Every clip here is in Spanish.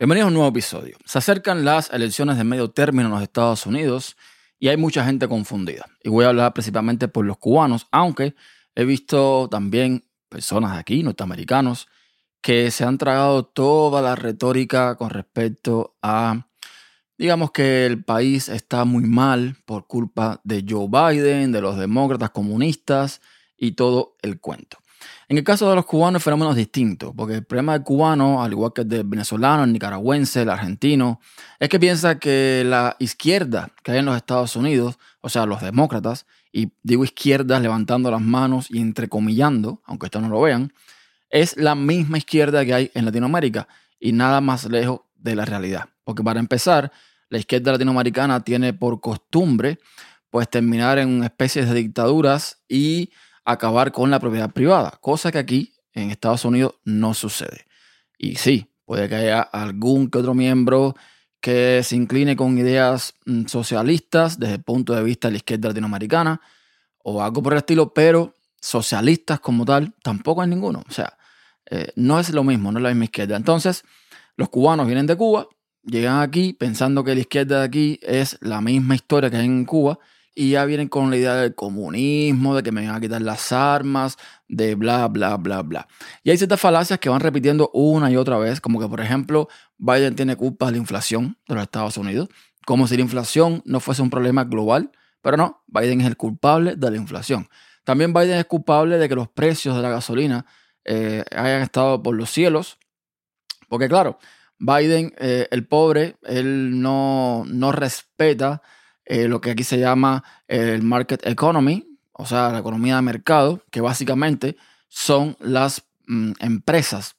Bienvenidos a un nuevo episodio. Se acercan las elecciones de medio término en los Estados Unidos y hay mucha gente confundida. Y voy a hablar principalmente por los cubanos, aunque he visto también personas aquí, norteamericanos, que se han tragado toda la retórica con respecto a, digamos que el país está muy mal por culpa de Joe Biden, de los demócratas comunistas y todo el cuento. En el caso de los cubanos el fenómeno es distinto, porque el problema del cubano, al igual que el del venezolano, el nicaragüense, el argentino, es que piensa que la izquierda que hay en los Estados Unidos, o sea, los demócratas, y digo izquierdas levantando las manos y entrecomillando, aunque esto no lo vean, es la misma izquierda que hay en Latinoamérica y nada más lejos de la realidad. Porque para empezar, la izquierda latinoamericana tiene por costumbre pues terminar en especies de dictaduras y acabar con la propiedad privada, cosa que aquí en Estados Unidos no sucede. Y sí, puede que haya algún que otro miembro que se incline con ideas mm, socialistas desde el punto de vista de la izquierda latinoamericana o algo por el estilo, pero socialistas como tal tampoco hay ninguno. O sea, eh, no es lo mismo, no es la misma izquierda. Entonces, los cubanos vienen de Cuba, llegan aquí pensando que la izquierda de aquí es la misma historia que hay en Cuba y ya vienen con la idea del comunismo, de que me van a quitar las armas, de bla, bla, bla, bla. Y hay ciertas falacias que van repitiendo una y otra vez, como que por ejemplo Biden tiene culpa de la inflación de los Estados Unidos, como si la inflación no fuese un problema global, pero no, Biden es el culpable de la inflación. También Biden es culpable de que los precios de la gasolina eh, hayan estado por los cielos, porque claro, Biden, eh, el pobre, él no, no respeta eh, lo que aquí se llama el market economy, o sea, la economía de mercado, que básicamente son las mm, empresas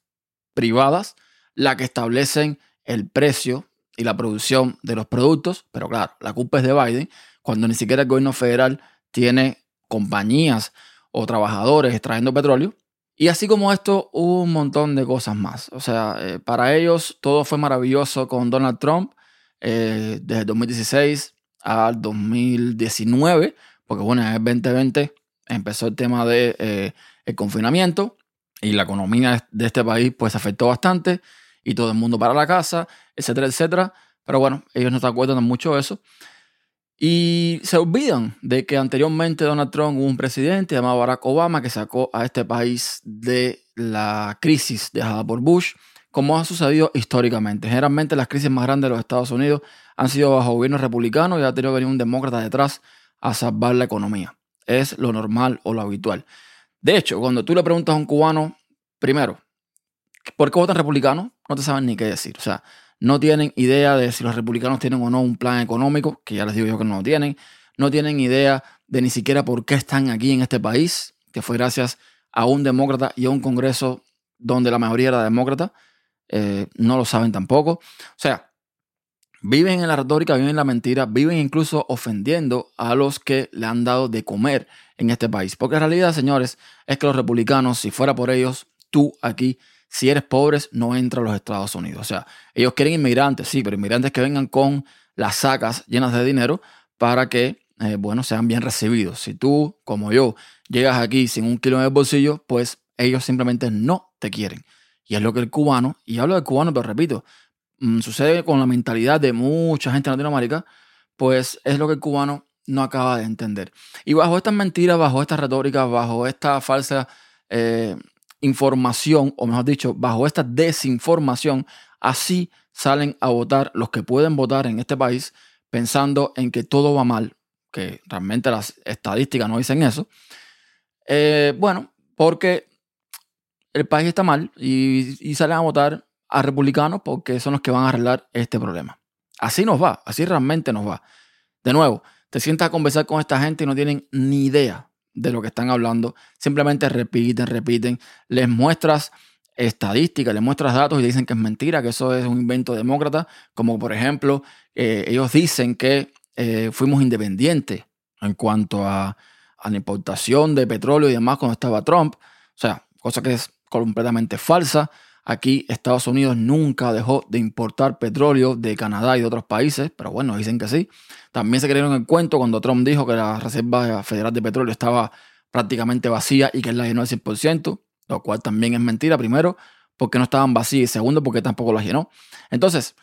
privadas las que establecen el precio y la producción de los productos, pero claro, la culpa es de Biden, cuando ni siquiera el gobierno federal tiene compañías o trabajadores extrayendo petróleo. Y así como esto, hubo un montón de cosas más. O sea, eh, para ellos todo fue maravilloso con Donald Trump eh, desde 2016 al 2019, porque bueno, en el 2020 empezó el tema de eh, confinamiento y la economía de este país pues afectó bastante y todo el mundo para la casa, etcétera, etcétera. Pero bueno, ellos no se acuerdan mucho de eso. Y se olvidan de que anteriormente Donald Trump hubo un presidente llamado Barack Obama que sacó a este país de la crisis dejada por Bush, como ha sucedido históricamente. Generalmente las crisis más grandes de los Estados Unidos han sido bajo gobiernos republicanos y ha tenido que venir un demócrata detrás a salvar la economía. Es lo normal o lo habitual. De hecho, cuando tú le preguntas a un cubano, primero, ¿por qué votan republicanos? No te saben ni qué decir. O sea, no tienen idea de si los republicanos tienen o no un plan económico, que ya les digo yo que no lo tienen. No tienen idea de ni siquiera por qué están aquí en este país, que fue gracias a un demócrata y a un congreso donde la mayoría era demócrata. Eh, no lo saben tampoco. O sea, Viven en la retórica, viven en la mentira, viven incluso ofendiendo a los que le han dado de comer en este país. Porque la realidad, señores, es que los republicanos, si fuera por ellos, tú aquí, si eres pobre, no entras a los Estados Unidos. O sea, ellos quieren inmigrantes, sí, pero inmigrantes que vengan con las sacas llenas de dinero para que, eh, bueno, sean bien recibidos. Si tú, como yo, llegas aquí sin un kilo en el bolsillo, pues ellos simplemente no te quieren. Y es lo que el cubano, y hablo del cubano, pero repito, Mm, sucede con la mentalidad de mucha gente en Latinoamérica, pues es lo que el cubano no acaba de entender. Y bajo estas mentiras, bajo estas retóricas, bajo esta falsa eh, información, o mejor dicho, bajo esta desinformación, así salen a votar los que pueden votar en este país pensando en que todo va mal, que realmente las estadísticas no dicen eso. Eh, bueno, porque el país está mal y, salen a votar a republicanos porque son los que van a arreglar este problema. Así nos va, así realmente nos va. De nuevo, te sientas a conversar con esta gente y no tienen ni idea de lo que están hablando. Simplemente repiten, repiten. Les muestras estadísticas, les muestras datos y dicen que es mentira, que eso es un invento demócrata. Como por ejemplo, eh, ellos dicen que eh, fuimos independientes en cuanto a, a la importación de petróleo y demás cuando estaba Trump. O sea, cosa que es completamente falsa. Aquí Estados Unidos nunca dejó de importar petróleo de Canadá y de otros países, pero bueno, dicen que sí. También se creyeron el cuento cuando Trump dijo que la Reserva Federal de Petróleo estaba prácticamente vacía y que él la llenó al 100%, lo cual también es mentira. Primero, porque no estaban vacías y segundo, porque tampoco las llenó. Entonces,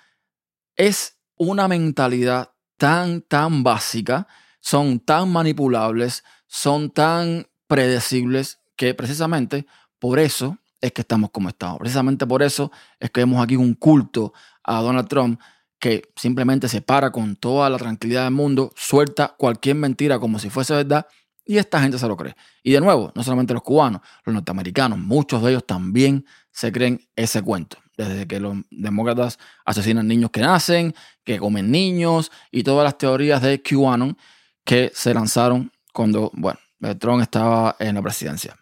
es una mentalidad tan, tan básica, son tan manipulables, son tan predecibles que precisamente por eso es que estamos como estamos. Precisamente por eso es que vemos aquí un culto a Donald Trump que simplemente se para con toda la tranquilidad del mundo, suelta cualquier mentira como si fuese verdad y esta gente se lo cree. Y de nuevo, no solamente los cubanos, los norteamericanos, muchos de ellos también se creen ese cuento. Desde que los demócratas asesinan niños que nacen, que comen niños y todas las teorías de QAnon que se lanzaron cuando, bueno, Trump estaba en la presidencia.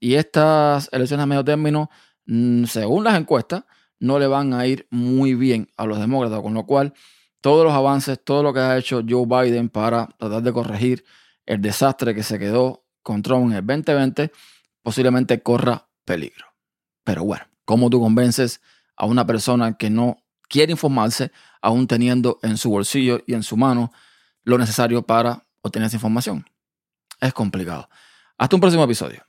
Y estas elecciones a medio término, mm, según las encuestas, no le van a ir muy bien a los demócratas, con lo cual todos los avances, todo lo que ha hecho Joe Biden para tratar de corregir el desastre que se quedó con Trump en el 2020 posiblemente corra peligro. Pero bueno, ¿cómo tú convences a una persona que no quiere informarse, aún teniendo en su bolsillo y en su mano lo necesario para obtener esa información? Es complicado. Hasta un próximo episodio.